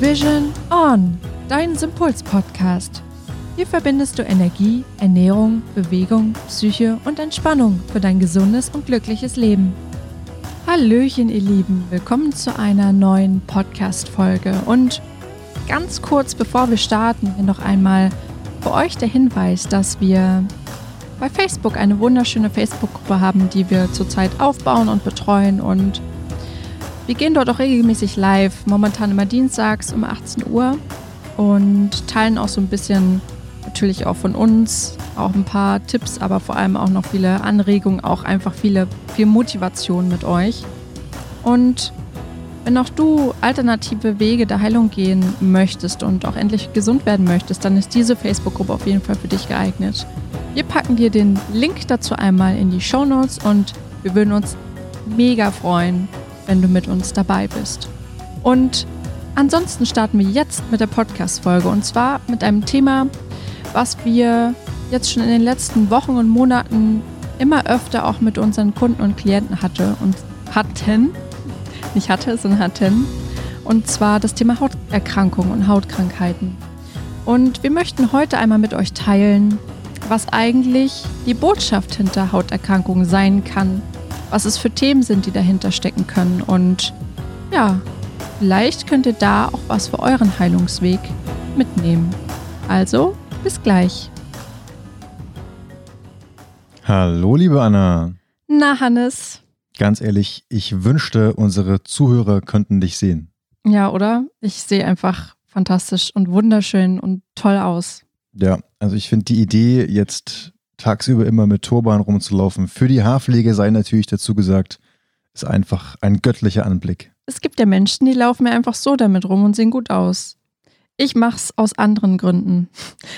Vision On, dein Sympuls-Podcast. Hier verbindest du Energie, Ernährung, Bewegung, Psyche und Entspannung für dein gesundes und glückliches Leben. Hallöchen, ihr Lieben, willkommen zu einer neuen Podcast-Folge. Und ganz kurz bevor wir starten, hier noch einmal für euch der Hinweis, dass wir bei Facebook eine wunderschöne Facebook-Gruppe haben, die wir zurzeit aufbauen und betreuen und wir gehen dort auch regelmäßig live, momentan immer dienstags um 18 Uhr und teilen auch so ein bisschen natürlich auch von uns, auch ein paar Tipps, aber vor allem auch noch viele Anregungen, auch einfach viele, viel Motivation mit euch. Und wenn auch du alternative Wege der Heilung gehen möchtest und auch endlich gesund werden möchtest, dann ist diese Facebook-Gruppe auf jeden Fall für dich geeignet. Wir packen dir den Link dazu einmal in die Show Notes und wir würden uns mega freuen, wenn du mit uns dabei bist. Und ansonsten starten wir jetzt mit der Podcast-Folge und zwar mit einem Thema, was wir jetzt schon in den letzten Wochen und Monaten immer öfter auch mit unseren Kunden und Klienten hatte und hatten, nicht hatte, sondern hatten, und zwar das Thema Hauterkrankungen und Hautkrankheiten. Und wir möchten heute einmal mit euch teilen, was eigentlich die Botschaft hinter Hauterkrankungen sein kann was es für Themen sind, die dahinter stecken können. Und ja, vielleicht könnt ihr da auch was für euren Heilungsweg mitnehmen. Also, bis gleich. Hallo, liebe Anna. Na, Hannes. Ganz ehrlich, ich wünschte, unsere Zuhörer könnten dich sehen. Ja, oder? Ich sehe einfach fantastisch und wunderschön und toll aus. Ja, also ich finde die Idee, jetzt tagsüber immer mit Turban rumzulaufen. Für die Haarpflege sei natürlich dazu gesagt, ist einfach ein göttlicher Anblick. Es gibt ja Menschen, die laufen mir einfach so damit rum und sehen gut aus. Ich mach's aus anderen Gründen.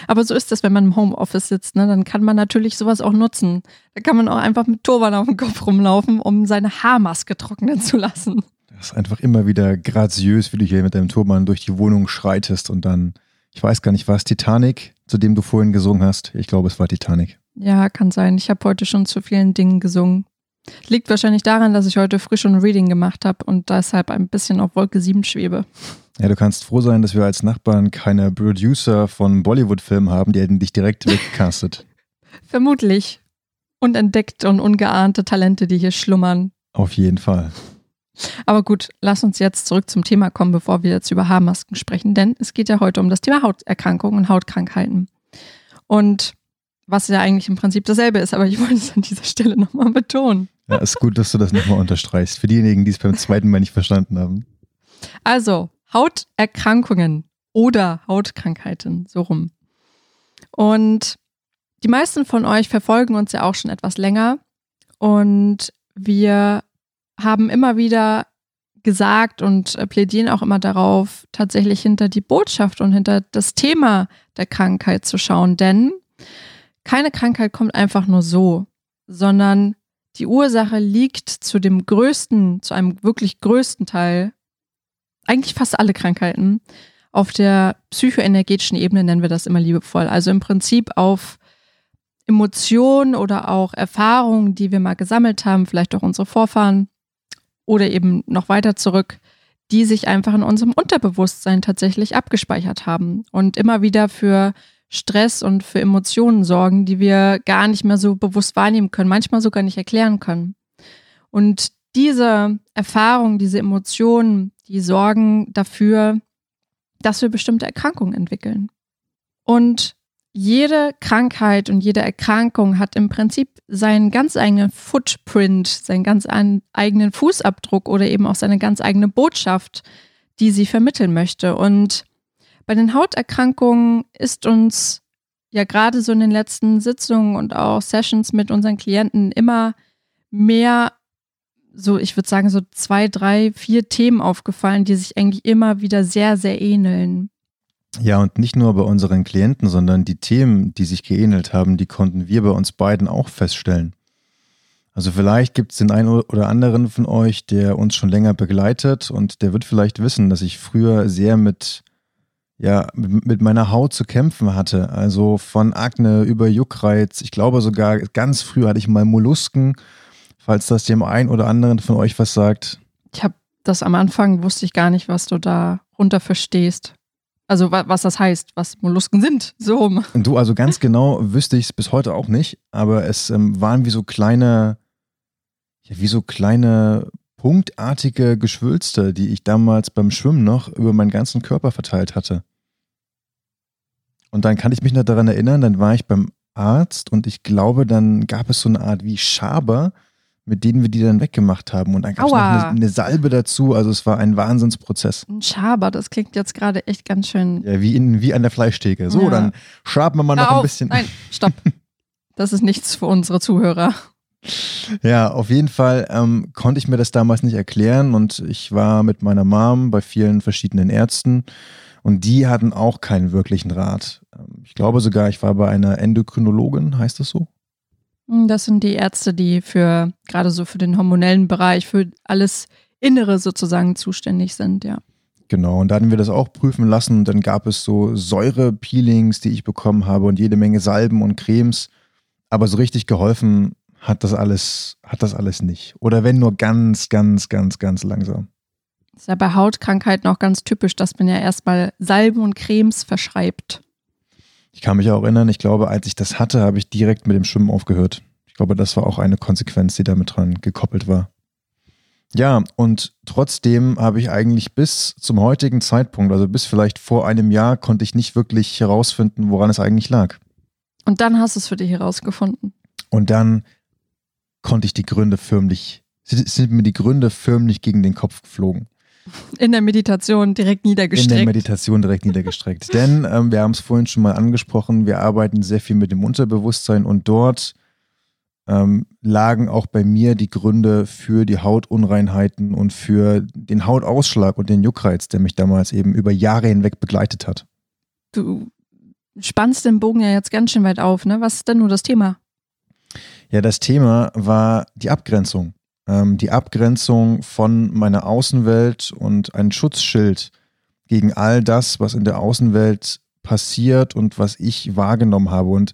Aber so ist das, wenn man im Homeoffice sitzt, ne? Dann kann man natürlich sowas auch nutzen. Da kann man auch einfach mit Turban auf dem Kopf rumlaufen, um seine Haarmaske trocknen zu lassen. Das ist einfach immer wieder graziös, wie du hier mit deinem Turban durch die Wohnung schreitest und dann, ich weiß gar nicht, war es Titanic, zu dem du vorhin gesungen hast? Ich glaube, es war Titanic. Ja, kann sein. Ich habe heute schon zu vielen Dingen gesungen. Liegt wahrscheinlich daran, dass ich heute früh schon ein Reading gemacht habe und deshalb ein bisschen auf Wolke 7 schwebe. Ja, du kannst froh sein, dass wir als Nachbarn keine Producer von Bollywood-Filmen haben, die hätten dich direkt weggecastet. Vermutlich. Und entdeckt und ungeahnte Talente, die hier schlummern. Auf jeden Fall. Aber gut, lass uns jetzt zurück zum Thema kommen, bevor wir jetzt über Haarmasken sprechen, denn es geht ja heute um das Thema Hauterkrankungen und Hautkrankheiten. Und was ja eigentlich im Prinzip dasselbe ist, aber ich wollte es an dieser Stelle nochmal betonen. Ja, ist gut, dass du das nochmal unterstreichst. Für diejenigen, die es beim zweiten Mal nicht verstanden haben. Also, Hauterkrankungen oder Hautkrankheiten, so rum. Und die meisten von euch verfolgen uns ja auch schon etwas länger. Und wir haben immer wieder gesagt und plädieren auch immer darauf, tatsächlich hinter die Botschaft und hinter das Thema der Krankheit zu schauen. Denn keine Krankheit kommt einfach nur so, sondern die Ursache liegt zu dem größten, zu einem wirklich größten Teil, eigentlich fast alle Krankheiten, auf der psychoenergetischen Ebene nennen wir das immer liebevoll. Also im Prinzip auf Emotionen oder auch Erfahrungen, die wir mal gesammelt haben, vielleicht auch unsere Vorfahren oder eben noch weiter zurück, die sich einfach in unserem Unterbewusstsein tatsächlich abgespeichert haben und immer wieder für Stress und für Emotionen sorgen, die wir gar nicht mehr so bewusst wahrnehmen können, manchmal sogar nicht erklären können. Und diese Erfahrungen, diese Emotionen, die sorgen dafür, dass wir bestimmte Erkrankungen entwickeln. Und jede Krankheit und jede Erkrankung hat im Prinzip seinen ganz eigenen Footprint, seinen ganz eigenen Fußabdruck oder eben auch seine ganz eigene Botschaft, die sie vermitteln möchte. Und bei den Hauterkrankungen ist uns ja gerade so in den letzten Sitzungen und auch Sessions mit unseren Klienten immer mehr, so ich würde sagen, so zwei, drei, vier Themen aufgefallen, die sich eigentlich immer wieder sehr, sehr ähneln. Ja, und nicht nur bei unseren Klienten, sondern die Themen, die sich geähnelt haben, die konnten wir bei uns beiden auch feststellen. Also vielleicht gibt es den einen oder anderen von euch, der uns schon länger begleitet und der wird vielleicht wissen, dass ich früher sehr mit ja, mit meiner Haut zu kämpfen hatte. Also von Akne über Juckreiz. Ich glaube sogar ganz früh hatte ich mal Mollusken, falls das dem einen oder anderen von euch was sagt. Ich habe das am Anfang, wusste ich gar nicht, was du da darunter verstehst. Also was das heißt, was Mollusken sind. So. Und du, also ganz genau wüsste ich es bis heute auch nicht, aber es ähm, waren wie so kleine, ja, wie so kleine punktartige Geschwülste, die ich damals beim Schwimmen noch über meinen ganzen Körper verteilt hatte. Und dann kann ich mich noch daran erinnern, dann war ich beim Arzt und ich glaube, dann gab es so eine Art wie Schaber, mit denen wir die dann weggemacht haben. Und dann gab es noch eine, eine, Salbe dazu. Also es war ein Wahnsinnsprozess. Ein Schaber, das klingt jetzt gerade echt ganz schön. Ja, wie, in, wie an der Fleischtheke. So, ja. dann schaben wir mal noch ein bisschen. Nein, stopp. Das ist nichts für unsere Zuhörer. Ja, auf jeden Fall ähm, konnte ich mir das damals nicht erklären und ich war mit meiner Mom bei vielen verschiedenen Ärzten und die hatten auch keinen wirklichen Rat. Ähm, ich glaube sogar, ich war bei einer Endokrinologin, heißt das so? Hm, das sind die Ärzte, die für gerade so für den hormonellen Bereich, für alles Innere sozusagen zuständig sind, ja. Genau, und da hatten wir das auch prüfen lassen. Und dann gab es so Säurepeelings, die ich bekommen habe und jede Menge Salben und Cremes. Aber so richtig geholfen hat das alles, hat das alles nicht. Oder wenn nur ganz, ganz, ganz, ganz langsam. Das ist ja bei Hautkrankheiten auch ganz typisch, dass man ja erstmal Salben und Cremes verschreibt. Ich kann mich auch erinnern, ich glaube, als ich das hatte, habe ich direkt mit dem Schwimmen aufgehört. Ich glaube, das war auch eine Konsequenz, die damit dran gekoppelt war. Ja, und trotzdem habe ich eigentlich bis zum heutigen Zeitpunkt, also bis vielleicht vor einem Jahr, konnte ich nicht wirklich herausfinden, woran es eigentlich lag. Und dann hast du es für dich herausgefunden. Und dann konnte ich die Gründe förmlich, sind mir die Gründe förmlich gegen den Kopf geflogen. In der Meditation direkt niedergestreckt. In der Meditation direkt niedergestreckt. Denn ähm, wir haben es vorhin schon mal angesprochen, wir arbeiten sehr viel mit dem Unterbewusstsein und dort ähm, lagen auch bei mir die Gründe für die Hautunreinheiten und für den Hautausschlag und den Juckreiz, der mich damals eben über Jahre hinweg begleitet hat. Du spannst den Bogen ja jetzt ganz schön weit auf, ne? Was ist denn nur das Thema? Ja, das Thema war die Abgrenzung ähm, die Abgrenzung von meiner Außenwelt und ein Schutzschild gegen all das, was in der Außenwelt passiert und was ich wahrgenommen habe. Und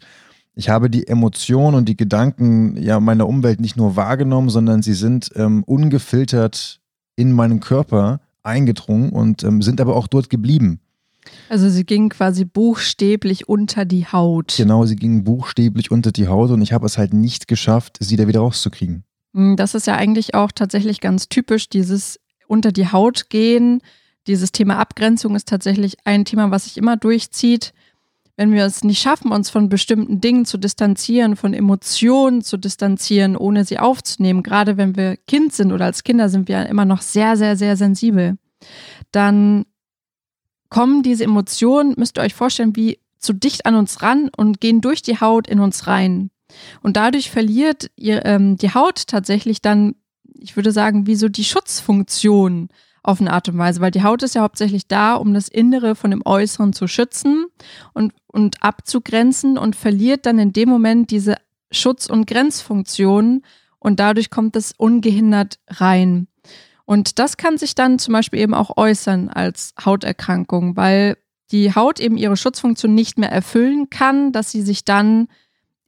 ich habe die Emotionen und die Gedanken ja meiner Umwelt nicht nur wahrgenommen, sondern sie sind ähm, ungefiltert in meinen Körper eingedrungen und ähm, sind aber auch dort geblieben. Also sie gingen quasi buchstäblich unter die Haut. Genau, sie gingen buchstäblich unter die Haut und ich habe es halt nicht geschafft, sie da wieder rauszukriegen. Hm, das ist ja eigentlich auch tatsächlich ganz typisch, dieses unter die Haut gehen. Dieses Thema Abgrenzung ist tatsächlich ein Thema, was sich immer durchzieht. Wenn wir es nicht schaffen, uns von bestimmten Dingen zu distanzieren, von Emotionen zu distanzieren, ohne sie aufzunehmen, gerade wenn wir Kind sind oder als Kinder sind wir immer noch sehr, sehr, sehr sensibel, dann kommen diese Emotionen, müsst ihr euch vorstellen, wie zu dicht an uns ran und gehen durch die Haut in uns rein. Und dadurch verliert ihr, ähm, die Haut tatsächlich dann, ich würde sagen, wie so die Schutzfunktion auf eine Art und Weise, weil die Haut ist ja hauptsächlich da, um das Innere von dem Äußeren zu schützen und, und abzugrenzen und verliert dann in dem Moment diese Schutz- und Grenzfunktion und dadurch kommt es ungehindert rein. Und das kann sich dann zum Beispiel eben auch äußern als Hauterkrankung, weil die Haut eben ihre Schutzfunktion nicht mehr erfüllen kann, dass sie sich dann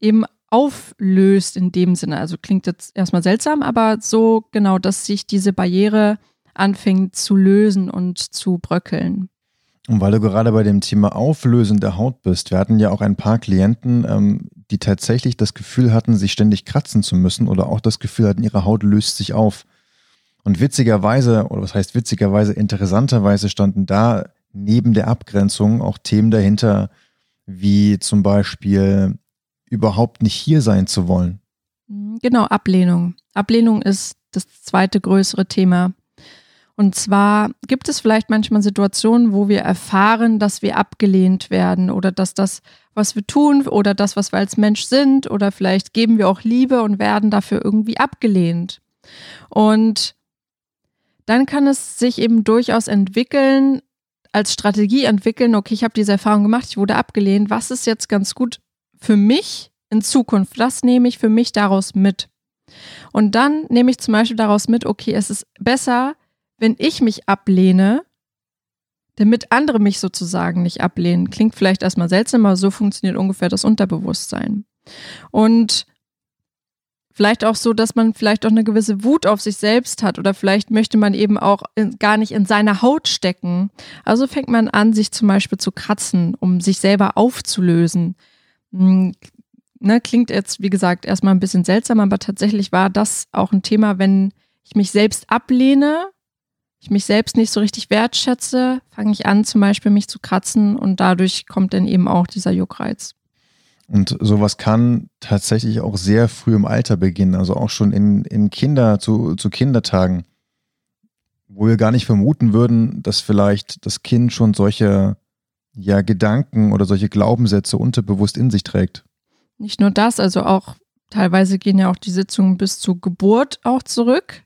eben auflöst in dem Sinne. Also klingt jetzt erstmal seltsam, aber so genau, dass sich diese Barriere anfängt zu lösen und zu bröckeln. Und weil du gerade bei dem Thema Auflösen der Haut bist, wir hatten ja auch ein paar Klienten, ähm, die tatsächlich das Gefühl hatten, sich ständig kratzen zu müssen oder auch das Gefühl hatten, ihre Haut löst sich auf. Und witzigerweise, oder was heißt witzigerweise, interessanterweise standen da neben der Abgrenzung auch Themen dahinter, wie zum Beispiel überhaupt nicht hier sein zu wollen. Mhm, genau, Ablehnung. Ablehnung ist das zweite größere Thema. Und zwar gibt es vielleicht manchmal Situationen, wo wir erfahren, dass wir abgelehnt werden oder dass das, was wir tun oder das, was wir als Mensch sind oder vielleicht geben wir auch Liebe und werden dafür irgendwie abgelehnt. Und dann kann es sich eben durchaus entwickeln, als Strategie entwickeln, okay, ich habe diese Erfahrung gemacht, ich wurde abgelehnt, was ist jetzt ganz gut für mich in Zukunft, das nehme ich für mich daraus mit. Und dann nehme ich zum Beispiel daraus mit, okay, es ist besser, wenn ich mich ablehne, damit andere mich sozusagen nicht ablehnen. Klingt vielleicht erstmal seltsam, aber so funktioniert ungefähr das Unterbewusstsein. Und Vielleicht auch so, dass man vielleicht auch eine gewisse Wut auf sich selbst hat oder vielleicht möchte man eben auch in, gar nicht in seiner Haut stecken. Also fängt man an, sich zum Beispiel zu kratzen, um sich selber aufzulösen. Hm, ne, klingt jetzt, wie gesagt, erstmal ein bisschen seltsam, aber tatsächlich war das auch ein Thema, wenn ich mich selbst ablehne, ich mich selbst nicht so richtig wertschätze, fange ich an, zum Beispiel mich zu kratzen und dadurch kommt dann eben auch dieser Juckreiz. Und sowas kann tatsächlich auch sehr früh im Alter beginnen, also auch schon in, in Kinder, zu, zu Kindertagen, wo wir gar nicht vermuten würden, dass vielleicht das Kind schon solche ja, Gedanken oder solche Glaubenssätze unterbewusst in sich trägt. Nicht nur das, also auch teilweise gehen ja auch die Sitzungen bis zur Geburt auch zurück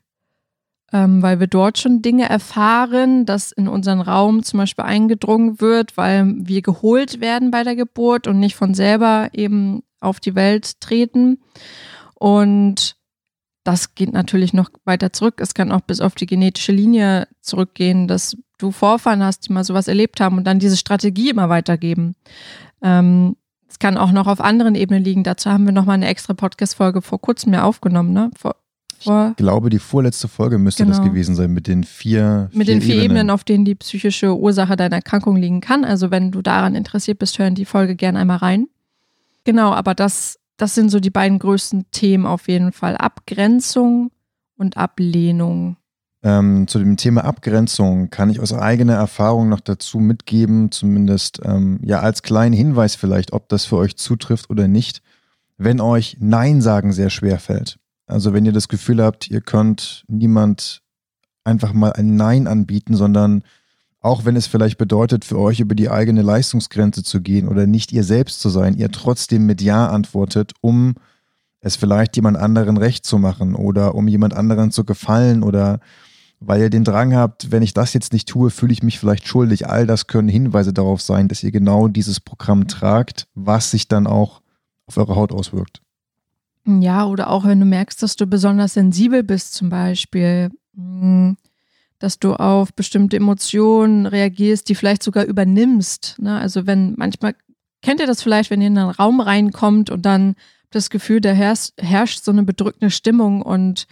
ähm, weil wir dort schon Dinge erfahren, dass in unseren Raum zum Beispiel eingedrungen wird, weil wir geholt werden bei der Geburt und nicht von selber eben auf die Welt treten. Und das geht natürlich noch weiter zurück. Es kann auch bis auf die genetische Linie zurückgehen, dass du Vorfahren hast, die mal sowas erlebt haben und dann diese Strategie immer weitergeben. Ähm, es kann auch noch auf anderen Ebenen liegen. Dazu haben wir nochmal eine extra Podcast-Folge vor kurzem mehr aufgenommen, ne? Vor ich glaube, die vorletzte Folge müsste genau. das gewesen sein mit den vier Mit vier den vier Ebenen. Ebenen, auf denen die psychische Ursache deiner Erkrankung liegen kann. Also wenn du daran interessiert bist, hören die Folge gerne einmal rein. Genau, aber das, das sind so die beiden größten Themen auf jeden Fall. Abgrenzung und Ablehnung. Ähm, zu dem Thema Abgrenzung kann ich aus eigener Erfahrung noch dazu mitgeben, zumindest ähm, ja als kleinen Hinweis vielleicht, ob das für euch zutrifft oder nicht. Wenn euch Nein sagen sehr schwer fällt, also wenn ihr das Gefühl habt, ihr könnt niemand einfach mal ein Nein anbieten, sondern auch wenn es vielleicht bedeutet, für euch über die eigene Leistungsgrenze zu gehen oder nicht ihr selbst zu sein, ihr trotzdem mit Ja antwortet, um es vielleicht jemand anderen recht zu machen oder um jemand anderen zu gefallen oder weil ihr den Drang habt, wenn ich das jetzt nicht tue, fühle ich mich vielleicht schuldig. All das können Hinweise darauf sein, dass ihr genau dieses Programm tragt, was sich dann auch auf eure Haut auswirkt. Ja, oder auch wenn du merkst, dass du besonders sensibel bist, zum Beispiel, hm, dass du auf bestimmte Emotionen reagierst, die vielleicht sogar übernimmst. Ne? Also wenn manchmal, kennt ihr das vielleicht, wenn ihr in einen Raum reinkommt und dann das Gefühl, da herrscht, herrscht so eine bedrückende Stimmung und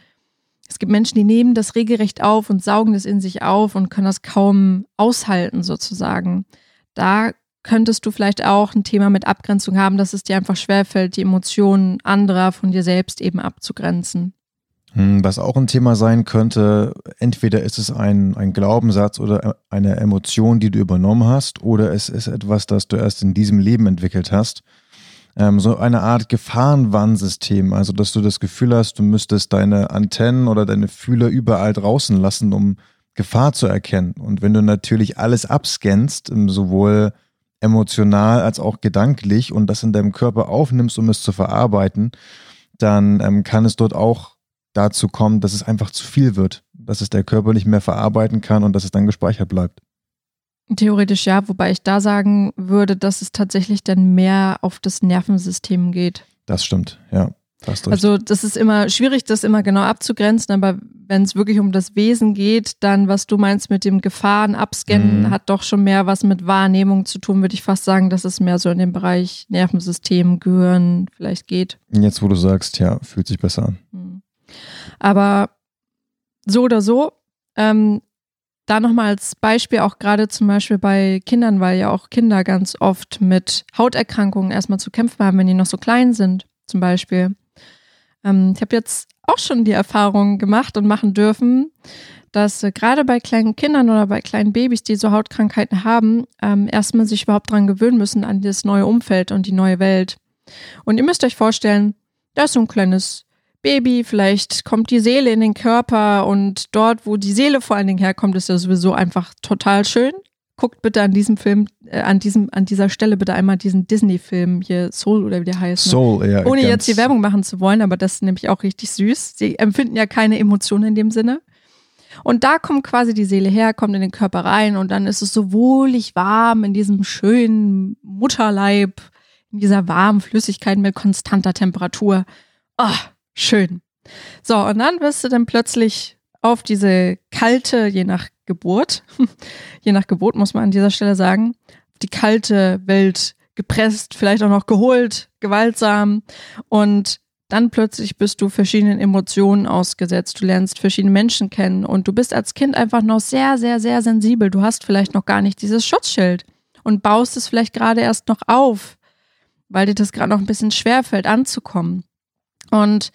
es gibt Menschen, die nehmen das regelrecht auf und saugen das in sich auf und können das kaum aushalten sozusagen. Da könntest du vielleicht auch ein Thema mit Abgrenzung haben, dass es dir einfach schwerfällt, die Emotionen anderer von dir selbst eben abzugrenzen. Hm, was auch ein Thema sein könnte, entweder ist es ein, ein Glaubenssatz oder eine Emotion, die du übernommen hast, oder es ist etwas, das du erst in diesem Leben entwickelt hast. Ähm, so eine Art Gefahrenwarnsystem, also dass du das Gefühl hast, du müsstest deine Antennen oder deine Fühler überall draußen lassen, um Gefahr zu erkennen. Und wenn du natürlich alles abscannst, ähm, sowohl emotional als auch gedanklich und das in deinem Körper aufnimmst, um es zu verarbeiten, dann ähm, kann es dort auch dazu kommen, dass es einfach zu viel wird, dass es der Körper nicht mehr verarbeiten kann und dass es dann gespeichert bleibt. Theoretisch ja, wobei ich da sagen würde, dass es tatsächlich dann mehr auf das Nervensystem geht. Das stimmt, ja. Also das ist immer schwierig, das immer genau abzugrenzen, aber wenn es wirklich um das Wesen geht, dann was du meinst mit dem Gefahren abscannen, mhm. hat doch schon mehr was mit Wahrnehmung zu tun, würde ich fast sagen, dass es mehr so in den Bereich Nervensystem, Gehirn vielleicht geht. Jetzt, wo du sagst, ja, fühlt sich besser an. Mhm. Aber so oder so, ähm, da nochmal als Beispiel auch gerade zum Beispiel bei Kindern, weil ja auch Kinder ganz oft mit Hauterkrankungen erstmal zu kämpfen haben, wenn die noch so klein sind, zum Beispiel. Ähm, ich habe jetzt auch schon die Erfahrung gemacht und machen dürfen, dass äh, gerade bei kleinen Kindern oder bei kleinen Babys, die so Hautkrankheiten haben, ähm, erstmal sich überhaupt dran gewöhnen müssen an das neue Umfeld und die neue Welt. Und ihr müsst euch vorstellen, da ist so ein kleines Baby, vielleicht kommt die Seele in den Körper und dort, wo die Seele vor allen Dingen herkommt, ist ja sowieso einfach total schön guckt bitte an diesem Film, äh, an diesem, an dieser Stelle bitte einmal diesen Disney-Film hier, Soul oder wie der heißt. Ne? Soul, ja. Ohne jetzt die Werbung machen zu wollen, aber das ist nämlich auch richtig süß. Sie empfinden ja keine Emotionen in dem Sinne. Und da kommt quasi die Seele her, kommt in den Körper rein und dann ist es so wohlig warm in diesem schönen Mutterleib, in dieser warmen Flüssigkeit mit konstanter Temperatur. Oh, schön. So, und dann wirst du dann plötzlich auf diese kalte, je nach Geburt, je nach Geburt muss man an dieser Stelle sagen, die kalte Welt gepresst, vielleicht auch noch geholt, gewaltsam. Und dann plötzlich bist du verschiedenen Emotionen ausgesetzt. Du lernst verschiedene Menschen kennen und du bist als Kind einfach noch sehr, sehr, sehr sensibel. Du hast vielleicht noch gar nicht dieses Schutzschild und baust es vielleicht gerade erst noch auf, weil dir das gerade noch ein bisschen schwerfällt anzukommen. Und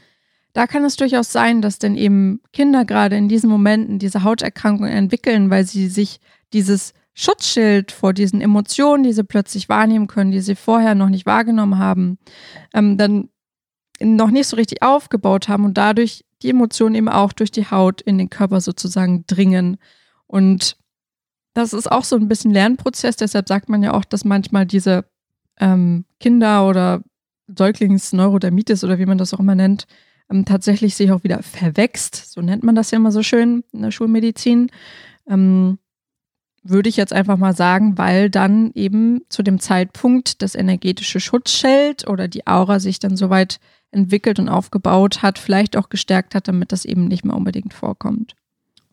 da kann es durchaus sein, dass denn eben Kinder gerade in diesen Momenten diese Hauterkrankung entwickeln, weil sie sich dieses Schutzschild vor diesen Emotionen, die sie plötzlich wahrnehmen können, die sie vorher noch nicht wahrgenommen haben, ähm, dann noch nicht so richtig aufgebaut haben und dadurch die Emotionen eben auch durch die Haut in den Körper sozusagen dringen. Und das ist auch so ein bisschen Lernprozess, deshalb sagt man ja auch, dass manchmal diese ähm, Kinder oder Säuglingsneurodermitis oder wie man das auch immer nennt, ähm, tatsächlich sich auch wieder verwächst. So nennt man das ja immer so schön in der Schulmedizin. Ähm, würde ich jetzt einfach mal sagen, weil dann eben zu dem Zeitpunkt das energetische Schutzschild oder die Aura sich dann soweit entwickelt und aufgebaut hat, vielleicht auch gestärkt hat, damit das eben nicht mehr unbedingt vorkommt.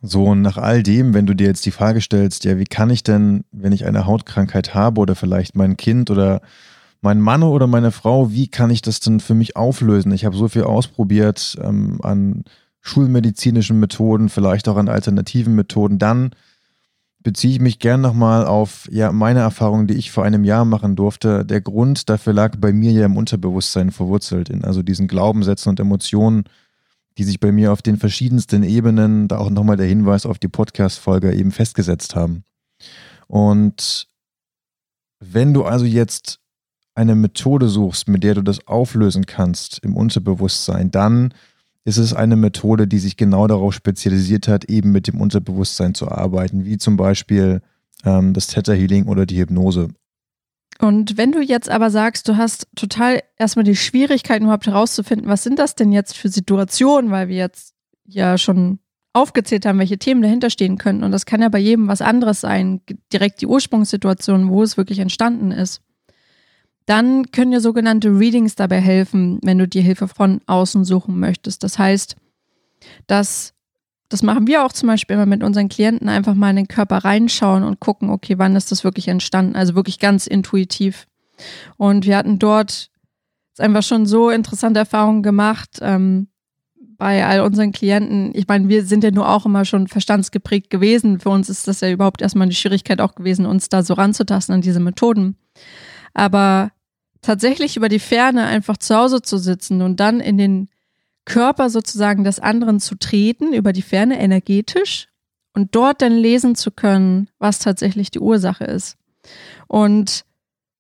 So, und nach all dem, wenn du dir jetzt die Frage stellst, ja, wie kann ich denn, wenn ich eine Hautkrankheit habe oder vielleicht mein Kind oder mein Mann oder meine Frau, wie kann ich das denn für mich auflösen? Ich habe so viel ausprobiert ähm, an schulmedizinischen Methoden, vielleicht auch an alternativen Methoden. Dann beziehe ich mich gern nochmal auf ja, meine Erfahrung, die ich vor einem Jahr machen durfte. Der Grund dafür lag bei mir ja im Unterbewusstsein verwurzelt, in also diesen Glaubenssätzen und Emotionen, die sich bei mir auf den verschiedensten Ebenen, da auch nochmal der Hinweis auf die Podcast-Folge eben festgesetzt haben. Und wenn du also jetzt eine Methode suchst, mit der du das auflösen kannst im Unterbewusstsein, dann ist es eine Methode, die sich genau darauf spezialisiert hat, eben mit dem Unterbewusstsein zu arbeiten, wie zum Beispiel ähm, das Theta Healing oder die Hypnose. Und wenn du jetzt aber sagst, du hast total erstmal die Schwierigkeiten überhaupt herauszufinden, was sind das denn jetzt für Situationen, weil wir jetzt ja schon aufgezählt haben, welche Themen dahinter stehen könnten. Und das kann ja bei jedem was anderes sein, direkt die Ursprungssituation, wo es wirklich entstanden ist. Dann können dir sogenannte Readings dabei helfen, wenn du dir Hilfe von außen suchen möchtest. Das heißt, dass das machen wir auch zum Beispiel immer mit unseren Klienten, einfach mal in den Körper reinschauen und gucken, okay, wann ist das wirklich entstanden? Also wirklich ganz intuitiv. Und wir hatten dort einfach schon so interessante Erfahrungen gemacht ähm, bei all unseren Klienten. Ich meine, wir sind ja nur auch immer schon verstandsgeprägt gewesen. Für uns ist das ja überhaupt erstmal eine Schwierigkeit auch gewesen, uns da so ranzutasten an diese Methoden. Aber tatsächlich über die Ferne einfach zu Hause zu sitzen und dann in den Körper sozusagen des anderen zu treten, über die Ferne energetisch und dort dann lesen zu können, was tatsächlich die Ursache ist. Und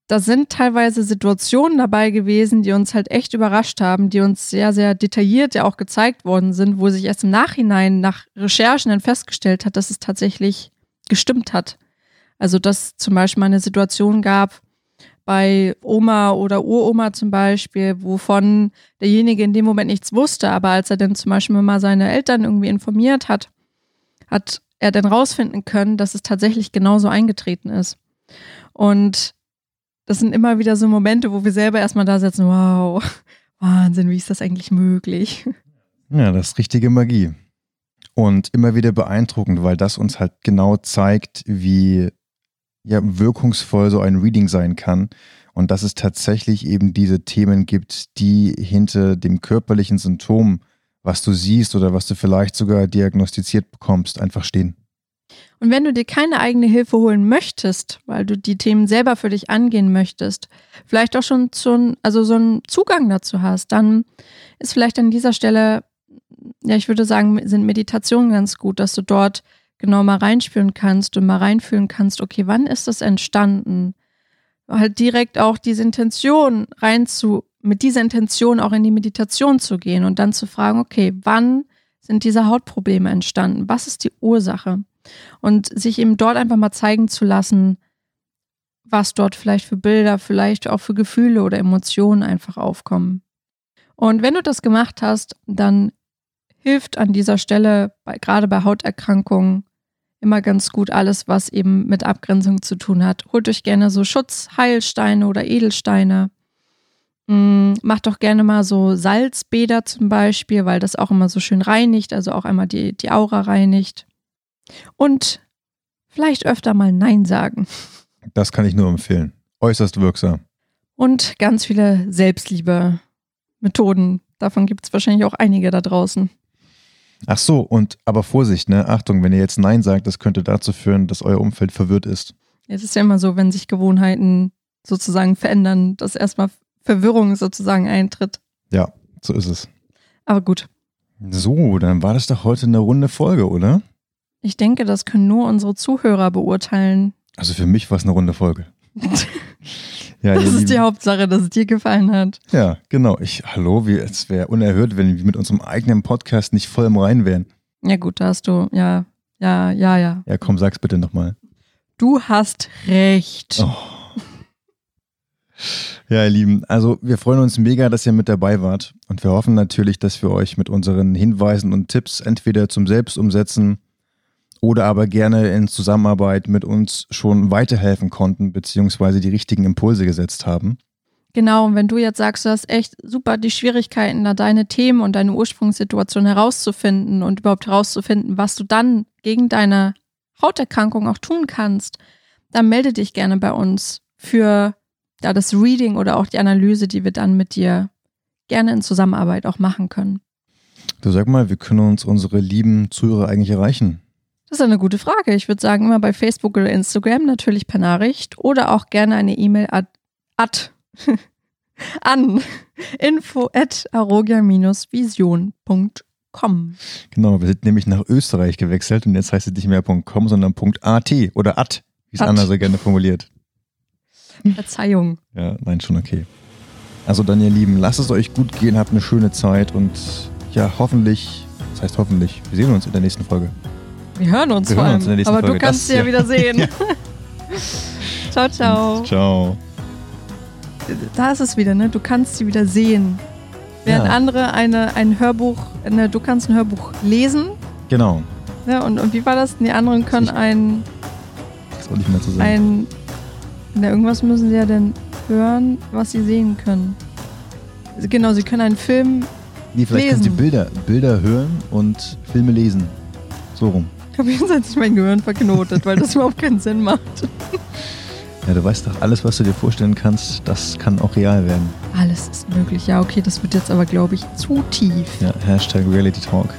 da sind teilweise Situationen dabei gewesen, die uns halt echt überrascht haben, die uns sehr, sehr detailliert ja auch gezeigt worden sind, wo sich erst im Nachhinein nach Recherchen dann festgestellt hat, dass es tatsächlich gestimmt hat. Also, dass zum Beispiel mal eine Situation gab, bei Oma oder Uroma zum Beispiel, wovon derjenige in dem Moment nichts wusste, aber als er dann zum Beispiel mal seine Eltern irgendwie informiert hat, hat er dann rausfinden können, dass es tatsächlich genauso eingetreten ist. Und das sind immer wieder so Momente, wo wir selber erstmal da sitzen, wow, Wahnsinn, wie ist das eigentlich möglich? Ja, das ist richtige Magie. Und immer wieder beeindruckend, weil das uns halt genau zeigt, wie ja, wirkungsvoll so ein Reading sein kann. Und dass es tatsächlich eben diese Themen gibt, die hinter dem körperlichen Symptom, was du siehst oder was du vielleicht sogar diagnostiziert bekommst, einfach stehen. Und wenn du dir keine eigene Hilfe holen möchtest, weil du die Themen selber für dich angehen möchtest, vielleicht auch schon so, also so einen Zugang dazu hast, dann ist vielleicht an dieser Stelle, ja, ich würde sagen, sind Meditationen ganz gut, dass du dort genau mal reinspüren kannst und mal reinfühlen kannst, okay, wann ist das entstanden? Halt direkt auch diese Intention rein zu, mit dieser Intention auch in die Meditation zu gehen und dann zu fragen, okay, wann sind diese Hautprobleme entstanden? Was ist die Ursache? Und sich eben dort einfach mal zeigen zu lassen, was dort vielleicht für Bilder, vielleicht auch für Gefühle oder Emotionen einfach aufkommen. Und wenn du das gemacht hast, dann hilft an dieser Stelle, bei, gerade bei Hauterkrankungen, immer ganz gut alles, was eben mit Abgrenzung zu tun hat. Holt euch gerne so Schutzheilsteine oder Edelsteine. Mm, macht doch gerne mal so Salzbäder zum Beispiel, weil das auch immer so schön reinigt, also auch einmal die, die Aura reinigt. Und vielleicht öfter mal Nein sagen. Das kann ich nur empfehlen. Äußerst wirksam. Und ganz viele Selbstliebe-Methoden Davon gibt es wahrscheinlich auch einige da draußen. Ach so, und aber Vorsicht, ne? Achtung, wenn ihr jetzt Nein sagt, das könnte dazu führen, dass euer Umfeld verwirrt ist. Es ist ja immer so, wenn sich Gewohnheiten sozusagen verändern, dass erstmal Verwirrung sozusagen eintritt. Ja, so ist es. Aber gut. So, dann war das doch heute eine runde Folge, oder? Ich denke, das können nur unsere Zuhörer beurteilen. Also für mich war es eine runde Folge. ja, das ist die Hauptsache, dass es dir gefallen hat. Ja, genau. Ich, hallo, wie, es wäre unerhört, wenn wir mit unserem eigenen Podcast nicht voll im Rein wären. Ja, gut, da hast du, ja, ja, ja, ja. Ja, komm, sag's bitte nochmal. Du hast recht. Oh. Ja, ihr Lieben, also wir freuen uns mega, dass ihr mit dabei wart und wir hoffen natürlich, dass wir euch mit unseren Hinweisen und Tipps entweder zum Selbstumsetzen oder aber gerne in Zusammenarbeit mit uns schon weiterhelfen konnten, beziehungsweise die richtigen Impulse gesetzt haben. Genau, und wenn du jetzt sagst, du hast echt super die Schwierigkeiten, da deine Themen und deine Ursprungssituation herauszufinden und überhaupt herauszufinden, was du dann gegen deine Hauterkrankung auch tun kannst, dann melde dich gerne bei uns für ja, das Reading oder auch die Analyse, die wir dann mit dir gerne in Zusammenarbeit auch machen können. Du sag mal, wie können uns unsere lieben Zuhörer eigentlich erreichen? Das ist eine gute Frage. Ich würde sagen, immer bei Facebook oder Instagram, natürlich per Nachricht oder auch gerne eine E-Mail at, at an info at arogia-vision.com. Genau, wir sind nämlich nach Österreich gewechselt und jetzt heißt es nicht mehr .com, sondern .at oder at, wie es Anna so gerne formuliert. Verzeihung. Ja, nein, schon okay. Also dann, ihr Lieben, lasst es euch gut gehen, habt eine schöne Zeit und ja, hoffentlich, das heißt hoffentlich, wir sehen uns in der nächsten Folge. Wir hören uns wir vor hören allem. Uns aber Folge. du kannst sie ja, ja wieder sehen. ja. ciao, ciao. Ciao. Da ist es wieder, ne? Du kannst sie wieder sehen. Während ja. andere eine, ein Hörbuch, ne, du kannst ein Hörbuch lesen. Genau. Ja, und, und wie war das? Die anderen können ein. Das auch nicht mehr zu sagen. Ein. Na, irgendwas müssen sie ja denn hören, was sie sehen können. Genau, sie können einen Film. Nee, vielleicht lesen. können sie Bilder, Bilder hören und Filme lesen. So rum. Ich habe jetzt nicht mein Gehirn verknotet, weil das überhaupt keinen Sinn macht. Ja, du weißt doch, alles, was du dir vorstellen kannst, das kann auch real werden. Alles ist möglich. Ja, okay, das wird jetzt aber, glaube ich, zu tief. Ja, Hashtag Reality Talk.